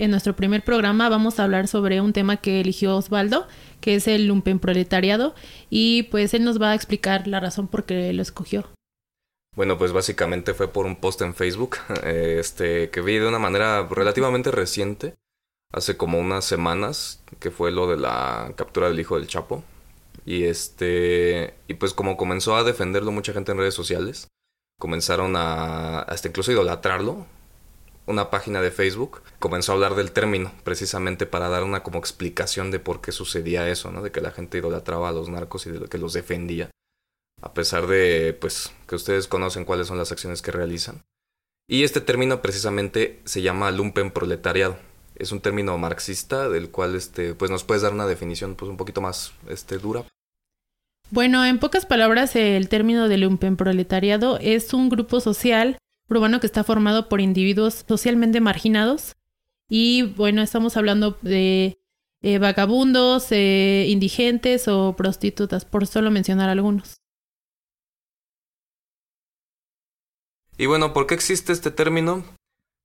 en nuestro primer programa, vamos a hablar sobre un tema que eligió Osvaldo, que es el lumpenproletariado, y pues él nos va a explicar la razón por qué lo escogió. Bueno, pues básicamente fue por un post en Facebook, este, que vi de una manera relativamente reciente, hace como unas semanas, que fue lo de la captura del hijo del Chapo. Y este, y pues como comenzó a defenderlo mucha gente en redes sociales, comenzaron a hasta incluso idolatrarlo. Una página de Facebook comenzó a hablar del término precisamente para dar una como explicación de por qué sucedía eso, ¿no? De que la gente idolatraba a los narcos y de que los defendía. A pesar de, pues, que ustedes conocen cuáles son las acciones que realizan. Y este término precisamente se llama lumpen proletariado. Es un término marxista del cual, este, pues, nos puedes dar una definición, pues, un poquito más, este, dura. Bueno, en pocas palabras, el término de lumpenproletariado es un grupo social urbano que está formado por individuos socialmente marginados. Y bueno, estamos hablando de eh, vagabundos, eh, indigentes o prostitutas, por solo mencionar algunos. Y bueno, ¿por qué existe este término?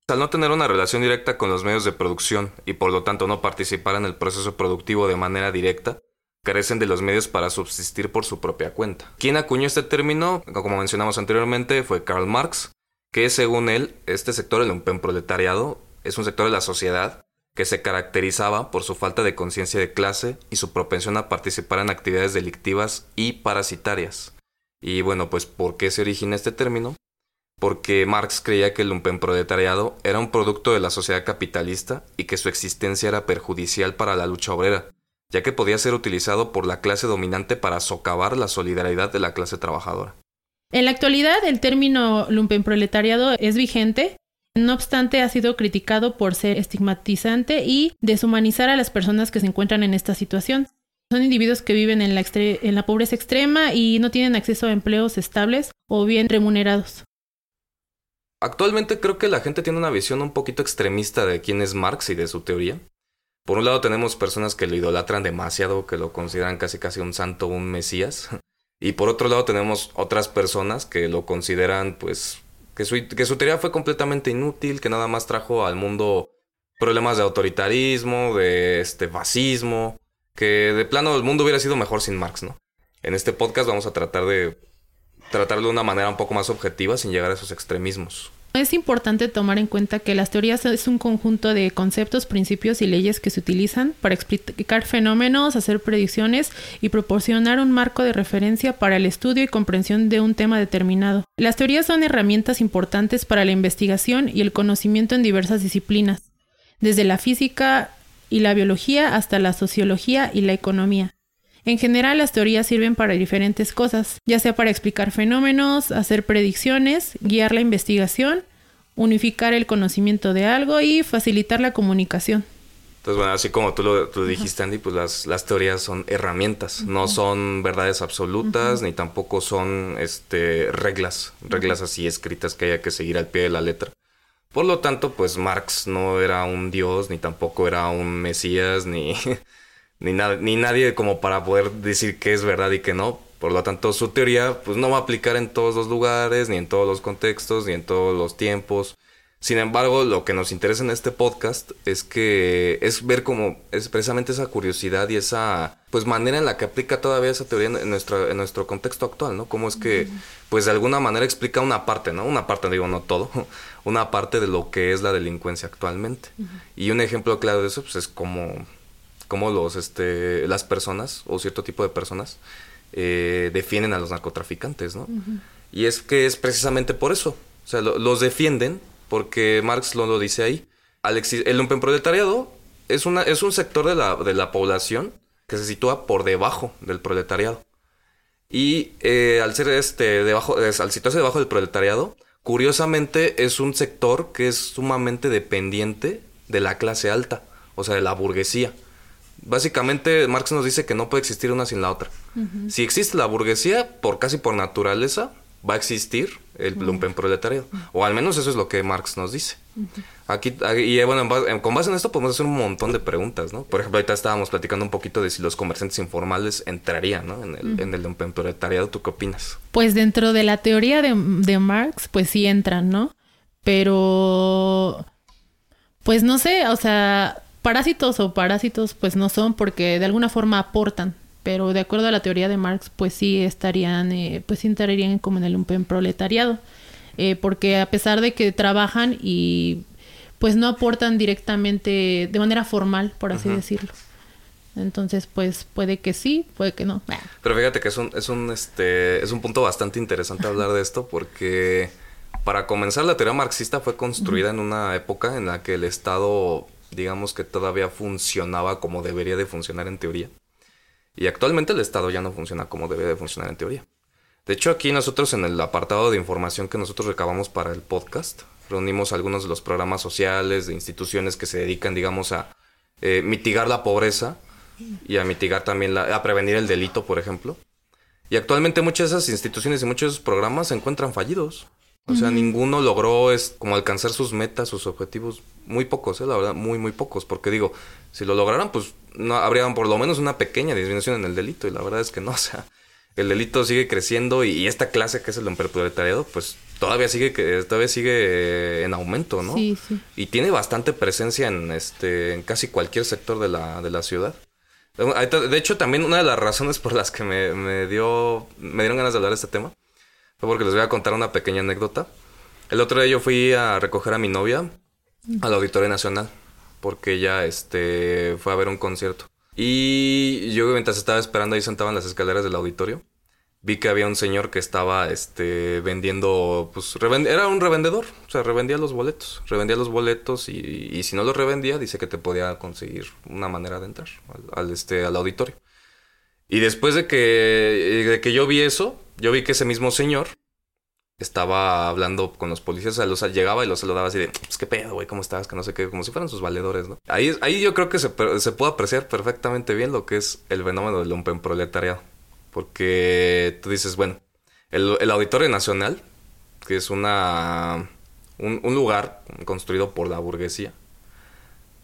Al no tener una relación directa con los medios de producción y por lo tanto no participar en el proceso productivo de manera directa, carecen de los medios para subsistir por su propia cuenta. Quien acuñó este término, como mencionamos anteriormente, fue Karl Marx, que según él, este sector, el proletariado, es un sector de la sociedad que se caracterizaba por su falta de conciencia de clase y su propensión a participar en actividades delictivas y parasitarias. Y bueno, pues ¿por qué se origina este término? Porque Marx creía que el proletariado era un producto de la sociedad capitalista y que su existencia era perjudicial para la lucha obrera, ya que podía ser utilizado por la clase dominante para socavar la solidaridad de la clase trabajadora. En la actualidad, el término lumpenproletariado es vigente, no obstante ha sido criticado por ser estigmatizante y deshumanizar a las personas que se encuentran en esta situación. Son individuos que viven en la, en la pobreza extrema y no tienen acceso a empleos estables o bien remunerados. Actualmente creo que la gente tiene una visión un poquito extremista de quién es Marx y de su teoría. Por un lado tenemos personas que lo idolatran demasiado, que lo consideran casi casi un santo, un mesías. Y por otro lado tenemos otras personas que lo consideran pues que su, que su teoría fue completamente inútil, que nada más trajo al mundo problemas de autoritarismo, de este fascismo, que de plano el mundo hubiera sido mejor sin Marx, ¿no? En este podcast vamos a tratar de tratarlo de una manera un poco más objetiva sin llegar a esos extremismos. Es importante tomar en cuenta que las teorías es un conjunto de conceptos, principios y leyes que se utilizan para explicar fenómenos, hacer predicciones y proporcionar un marco de referencia para el estudio y comprensión de un tema determinado. Las teorías son herramientas importantes para la investigación y el conocimiento en diversas disciplinas, desde la física y la biología hasta la sociología y la economía. En general, las teorías sirven para diferentes cosas, ya sea para explicar fenómenos, hacer predicciones, guiar la investigación, unificar el conocimiento de algo y facilitar la comunicación. Entonces, bueno, así como tú lo, dijiste, Andy, pues las, las, teorías son herramientas, no son verdades absolutas, ni tampoco son este, reglas, reglas así escritas que haya que seguir al pie de la letra. Por lo tanto, pues Marx no era un dios, ni tampoco era un mesías, ni, ni, ni nadie como para poder decir qué es verdad y qué no. Por lo tanto, su teoría pues no va a aplicar en todos los lugares, ni en todos los contextos, ni en todos los tiempos. Sin embargo, lo que nos interesa en este podcast es que es ver como es precisamente esa curiosidad y esa pues manera en la que aplica todavía esa teoría en nuestro, en nuestro contexto actual, ¿no? Cómo es que pues de alguna manera explica una parte, ¿no? Una parte, digo, no todo, una parte de lo que es la delincuencia actualmente. Y un ejemplo claro de eso pues es como cómo los, este, las personas o cierto tipo de personas eh, defienden a los narcotraficantes, ¿no? Y es que es precisamente por eso. O sea, los defienden porque Marx lo, lo dice ahí. el lumpenproletariado es, una, es un sector de la, de la población que se sitúa por debajo del proletariado. Y eh, al ser este debajo, al situarse debajo del proletariado, curiosamente es un sector que es sumamente dependiente de la clase alta, o sea, de la burguesía. Básicamente, Marx nos dice que no puede existir una sin la otra. Si existe la burguesía, por casi por naturaleza, va a existir el lumpenproletariado. O al menos eso es lo que Marx nos dice. Aquí, y bueno, con base en esto podemos hacer un montón de preguntas, ¿no? Por ejemplo, ahorita estábamos platicando un poquito de si los comerciantes informales entrarían, ¿no? En el, en el lumpenproletariado. ¿Tú qué opinas? Pues dentro de la teoría de, de Marx, pues sí entran, ¿no? Pero Pues no sé, o sea, parásitos o parásitos pues no son porque de alguna forma aportan, pero de acuerdo a la teoría de Marx pues sí estarían, eh, pues sí entrarían como en el lumpen proletariado, eh, porque a pesar de que trabajan y pues no aportan directamente de manera formal, por así decirlo. Entonces, pues puede que sí, puede que no. Pero fíjate que es un, es un, este, es un punto bastante interesante hablar de esto porque para comenzar la teoría marxista fue construida en una época en la que el Estado, digamos que todavía funcionaba como debería de funcionar en teoría. Y actualmente el Estado ya no funciona como debería de funcionar en teoría. De hecho, aquí nosotros en el apartado de información que nosotros recabamos para el podcast, reunimos algunos de los programas sociales de instituciones que se dedican, digamos, a eh, mitigar la pobreza y a mitigar también, la, a prevenir el delito, por ejemplo. Y actualmente muchas de esas instituciones y muchos de esos programas se encuentran fallidos. O sea, ninguno logró es, como alcanzar sus metas, sus objetivos. Muy pocos, ¿eh? la verdad, muy, muy pocos. Porque digo, si lo lograran, pues no habría por lo menos una pequeña disminución en el delito. Y la verdad es que no, o sea, el delito sigue creciendo y, esta clase que es el proletariado, pues todavía sigue que todavía sigue en aumento, ¿no? Sí, sí. Y tiene bastante presencia en este en casi cualquier sector de la, de la ciudad. De hecho, también una de las razones por las que me, me, dio, me dieron ganas de hablar de este tema porque les voy a contar una pequeña anécdota. El otro día yo fui a recoger a mi novia al Auditorio Nacional porque ella este, fue a ver un concierto. Y yo mientras estaba esperando ahí sentado en las escaleras del auditorio, vi que había un señor que estaba este vendiendo pues era un revendedor o sea revendía los boletos revendía los boletos y, si no los revendía dice que te podía conseguir una manera de entrar al, este al auditorio y después de que de que yo vi eso yo vi que ese mismo señor estaba hablando con los policías, o sea, llegaba y los saludaba así de, pues qué pedo, güey, ¿cómo estás? Que no sé qué, como si fueran sus valedores, ¿no? Ahí, ahí yo creo que se, se puede apreciar perfectamente bien lo que es el fenómeno del proletariado porque tú dices, bueno, el, Auditorio Nacional, que es una, un, lugar construido por la burguesía,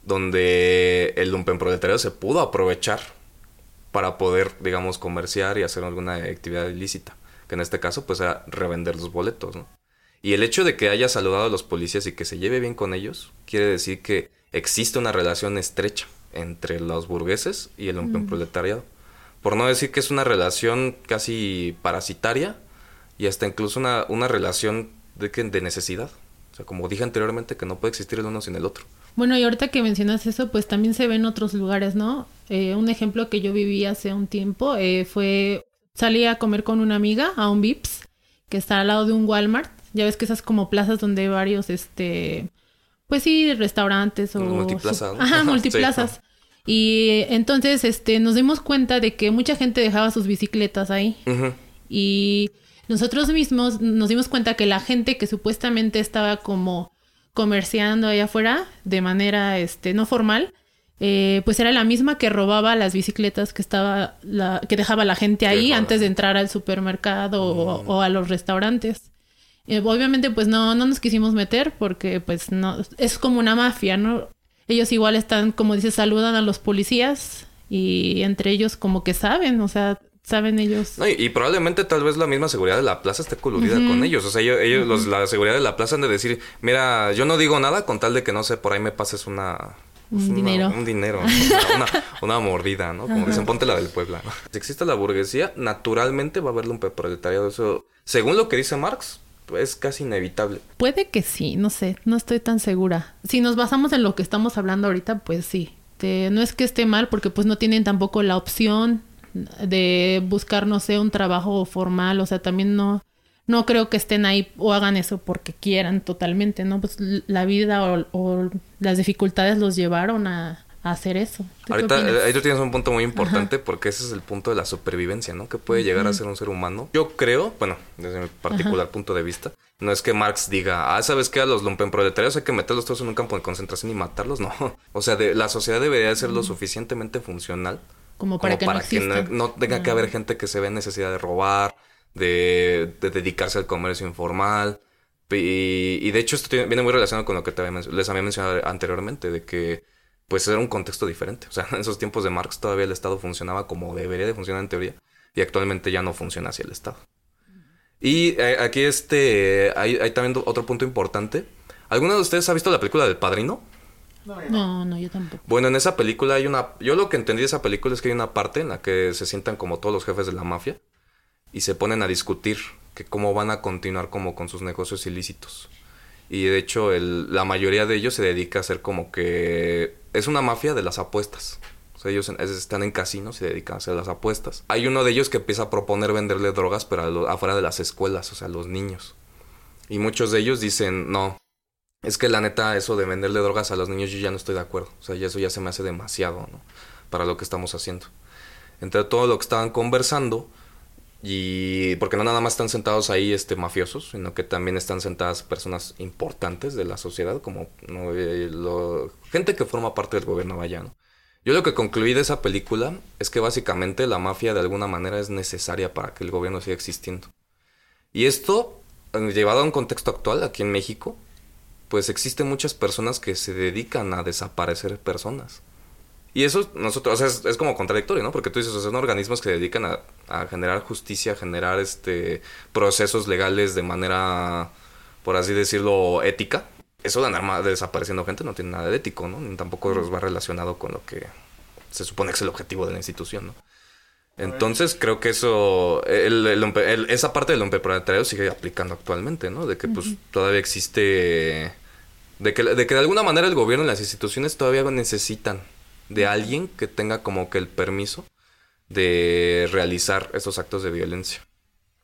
donde el lumpenproletariado se pudo aprovechar para poder, digamos, comerciar y hacer alguna actividad ilícita, que en este caso, pues, era revender los boletos, ¿no? Y el hecho de que haya saludado a los policías y que se lleve bien con ellos, quiere decir que existe una relación estrecha entre los burgueses y el lumpenproletariado por no decir que es una relación casi parasitaria y hasta incluso una, una relación de, de necesidad. O sea, como dije anteriormente, que no puede existir el uno sin el otro. Bueno, y ahorita que mencionas eso, pues también se ve en otros lugares, ¿no? Eh, un ejemplo que yo viví hace un tiempo eh, fue, salí a comer con una amiga a un Vips, que está al lado de un Walmart. Ya ves que esas como plazas donde hay varios, este, pues sí, restaurantes o... Multiplazas. Ajá, multiplazas. Y entonces este, nos dimos cuenta de que mucha gente dejaba sus bicicletas ahí. Y nosotros mismos nos dimos cuenta que la gente que supuestamente estaba como comerciando allá afuera de manera este, no formal, eh, pues era la misma que robaba las bicicletas que estaba la, que dejaba la gente ahí antes de entrar al supermercado o, mm. o, a los restaurantes. Eh, obviamente pues no, no nos quisimos meter porque pues no, es como una mafia, ¿no? ellos igual están, como dices, saludan a los policías y entre ellos como que saben, o sea, saben ellos. y, probablemente tal vez la misma seguridad de la plaza esté coludida con ellos. O sea, ellos, los, la seguridad de la plaza han de decir, mira, yo no digo nada con tal de que no sé, por ahí me pases una... Un dinero. Un dinero, una, mordida, ¿no? Como dicen, ponte la del Puebla. Si existe la burguesía, naturalmente va a haber un proletariado. Eso, según lo que dice Marx, es casi inevitable. Puede que sí, no sé, no estoy tan segura. Si nos basamos en lo que estamos hablando ahorita, pues sí. no es que esté mal, porque pues no tienen tampoco la opción de buscar, no sé, un trabajo formal, o sea, también no, no creo que estén ahí o hagan eso porque quieran totalmente, ¿no? Pues la vida o las dificultades los llevaron a, hacer eso. Ahorita ahí tú tienes un punto muy importante porque ese es el punto de la supervivencia, ¿no? Que puede llegar a ser un ser humano. Yo creo, bueno, desde mi particular punto de vista, no es que Marx diga, ah, ¿sabes qué? A los lumpenproletarios hay que meterlos todos en un campo de concentración y matarlos, no. O sea, de, la sociedad debería ser lo suficientemente funcional como para, que, no, tenga que haber gente que se ve en necesidad de robar, de, dedicarse al comercio informal. Y, de hecho esto viene muy relacionado con lo que les había mencionado anteriormente, de que pues era un contexto diferente. O sea, en esos tiempos de Marx todavía el Estado funcionaba como debería de funcionar en teoría y actualmente ya no funciona hacia el Estado. Y eh, aquí este hay, también otro punto importante. ¿Alguno de ustedes ha visto la película del Padrino? No, no, yo tampoco. Bueno, en esa película hay una... Yo lo que entendí de esa película es que hay una parte en la que se sientan como todos los jefes de la mafia y se ponen a discutir que cómo van a continuar como con sus negocios ilícitos. Y de hecho la mayoría de ellos se dedica a hacer como que... Es una mafia de las apuestas. O sea, ellos en- están en casinos y dedican a hacer las apuestas. Hay uno de ellos que empieza a proponer venderle drogas, pero a afuera de las escuelas, o sea, a los niños. Y muchos de ellos dicen, no, es que la neta, eso de venderle drogas a los niños, yo ya no estoy de acuerdo. O sea, ya eso ya se me hace demasiado, ¿no? Para lo que estamos haciendo. Entre todo lo que estaban conversando, y porque no nada más están sentados ahí este mafiosos, sino que también están sentadas personas importantes de la sociedad, como ¿no? Eh, gente que forma parte del gobierno vaya, ¿no? Yo lo que concluí de esa película es que básicamente la mafia de alguna manera es necesaria para que el gobierno siga existiendo. Y esto, eh, llevado a un contexto actual aquí en México, pues existen muchas personas que se dedican a desaparecer personas. Y eso nosotros, o sea, es, es como contradictorio, ¿no? Porque tú dices, o sea, son organismos que se dedican a, a generar justicia, a generar este procesos legales de manera, por así decirlo, ética. Eso de andar desapareciendo gente no tiene nada de ético, ¿no? Ni tampoco va relacionado con lo que se supone que es el objetivo de la institución, ¿no? Entonces creo que eso, el- el hombre- el- esa parte del hombre proletariado sigue aplicando actualmente, ¿no? De que pues todavía existe, de que, de que de alguna manera el gobierno y las instituciones todavía necesitan de alguien que tenga como que el permiso de realizar esos actos de violencia.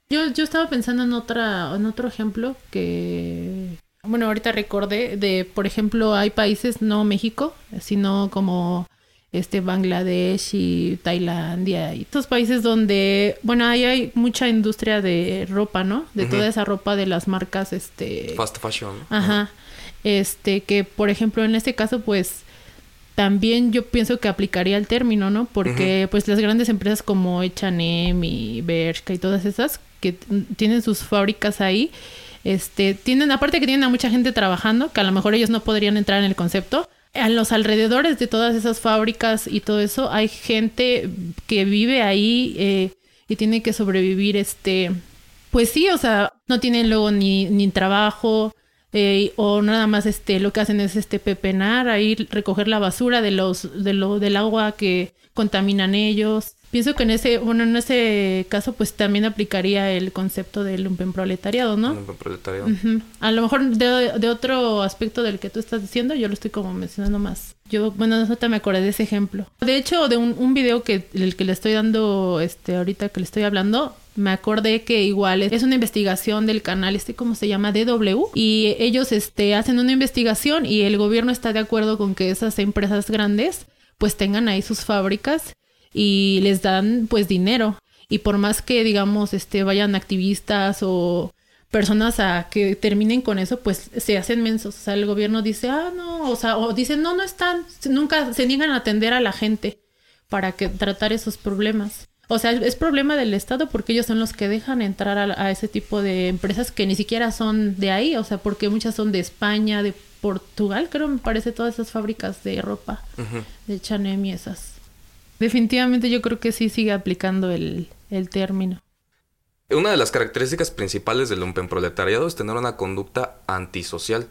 Yo, yo estaba pensando en otra, en otro ejemplo que bueno, ahorita recordé de, por ejemplo, hay países, no México, sino como este Bangladesh y Tailandia y estos países donde, bueno, ahí hay mucha industria de ropa, ¿no? De toda esa ropa de las marcas, este, Fast fashion. Ajá. Este, que por ejemplo en este caso, pues también yo pienso que aplicaría el término, ¿no? Porque pues las grandes empresas como H&M y Bershka y todas esas que tienen sus fábricas ahí, este, tienen, aparte que tienen a mucha gente trabajando, que a lo mejor ellos no podrían entrar en el concepto, a los alrededores de todas esas fábricas y todo eso hay gente que vive ahí eh, y tiene que sobrevivir, este, pues sí, o sea, no tienen luego ni, ni trabajo eh, o nada más este lo que hacen es este pepenar, ahí recoger la basura de los de lo del agua que contaminan ellos. Pienso que en ese bueno, en ese caso pues también aplicaría el concepto del lumpenproletariado, ¿no? El hombre proletariado. Ujú. A lo mejor de, de otro aspecto del que tú estás diciendo, yo lo estoy como mencionando más. Yo, bueno, ahorita me acordé de ese ejemplo. De hecho, de un, un video que el que le estoy dando, este, ahorita que le estoy hablando, me acordé que igual es, es una investigación del canal, este, ¿cómo se llama? DW. Y ellos, este, hacen una investigación y el gobierno está de acuerdo con que esas empresas grandes, pues tengan ahí sus fábricas y les dan, pues, dinero. Y por más que, digamos, este, vayan activistas o personas a que terminen con eso, pues se hacen mensos. O sea, el gobierno dice, ah, no, o sea, o dicen, no, no están, nunca se niegan a atender a la gente para que tratar esos problemas. O sea, es problema del Estado porque ellos son los que dejan entrar a, a ese tipo de empresas que ni siquiera son de ahí, o sea, porque muchas son de España, de Portugal, creo, me parece, todas esas fábricas de ropa, de Chanel y esas. Definitivamente yo creo que sí sigue aplicando el, el término. Una de las características principales del lumpenproletariado es tener una conducta antisocial.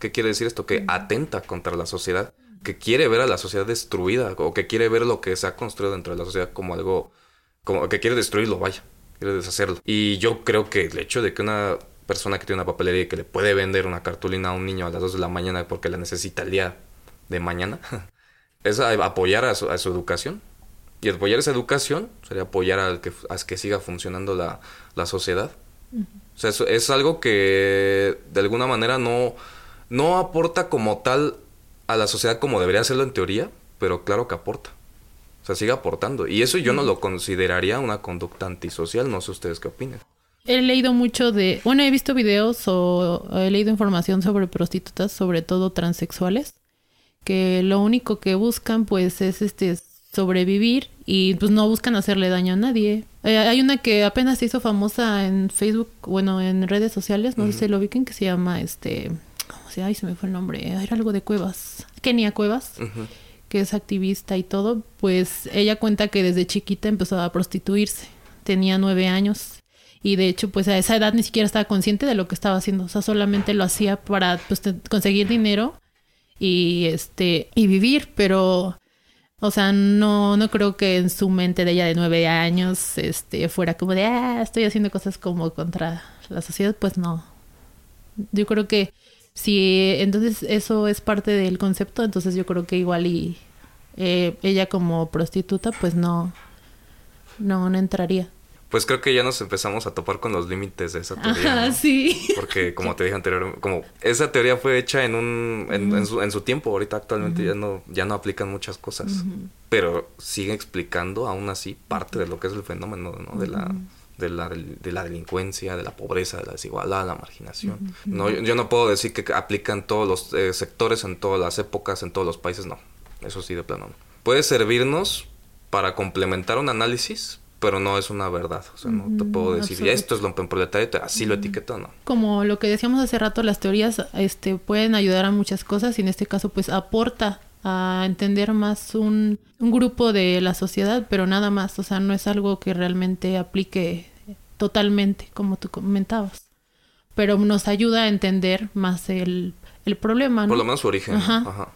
¿Qué quiere decir esto? Que atenta contra la sociedad, que quiere ver a la sociedad destruida o que quiere ver lo que se ha construido dentro de la sociedad como algo, como que quiere destruirlo, vaya, quiere deshacerlo. Y yo creo que el hecho de que una persona que tiene una papelería y que le puede vender una cartulina a un niño a las 2 de la mañana porque la necesita el día de mañana, es apoyar a su, a su educación. Y apoyar esa educación sería apoyar al que, a que siga funcionando la, la sociedad. O sea, eso es algo que de alguna manera no, no aporta como tal a la sociedad como debería hacerlo en teoría, pero claro que aporta. O sea, sigue aportando. Y eso yo no lo consideraría una conducta antisocial. No sé ustedes qué opinan. He leído mucho de, bueno, he visto videos o he leído información sobre prostitutas, sobre todo transexuales, que lo único que buscan pues es este sobrevivir y pues no buscan hacerle daño a nadie. Eh, hay una que apenas se hizo famosa en Facebook, bueno, en redes sociales, no sé si lo ubiquen, que se llama este, ¿cómo se? Ay, se me fue el nombre, era algo de Cuevas, Kenia Cuevas que es activista y todo, pues ella cuenta que desde chiquita empezó a prostituirse. Tenía nueve años y de hecho pues a esa edad ni siquiera estaba consciente de lo que estaba haciendo. O sea, solamente lo hacía para pues conseguir dinero y este y vivir, pero o sea, no, no creo que en su mente de ella de nueve años este, fuera como de, ah, estoy haciendo cosas como contra la sociedad, pues no. Yo creo que si entonces eso es parte del concepto, entonces yo creo que igual y eh, ella como prostituta, pues no, no entraría pues creo que ya nos empezamos a topar con los límites de esa teoría. Ajá, sí. Porque como te dije anteriormente, como esa teoría fue hecha en un en, su, en su, tiempo, ahorita actualmente ya no ya no aplican muchas cosas, pero sigue explicando aún así parte de lo que es el fenómeno, ¿no? De la de la, de la delincuencia, de la pobreza, de la desigualdad, la marginación. No, yo, no puedo decir que aplican todos los eh, sectores en todas las épocas, en todos los países, no. Eso sí, de plano no. Puede servirnos para complementar un análisis, pero no es una verdad. O sea, no te puedo decir, y esto es lo proletario, así lo etiqueto, ¿no? Como lo que decíamos hace rato, las teorías este, pueden ayudar a muchas cosas y en este caso, pues aporta a entender más un, un grupo de la sociedad, pero nada más. O sea, no es algo que realmente aplique totalmente, como tú comentabas. Pero nos ayuda a entender más el, el problema, ¿no? Por lo menos su origen. Ajá.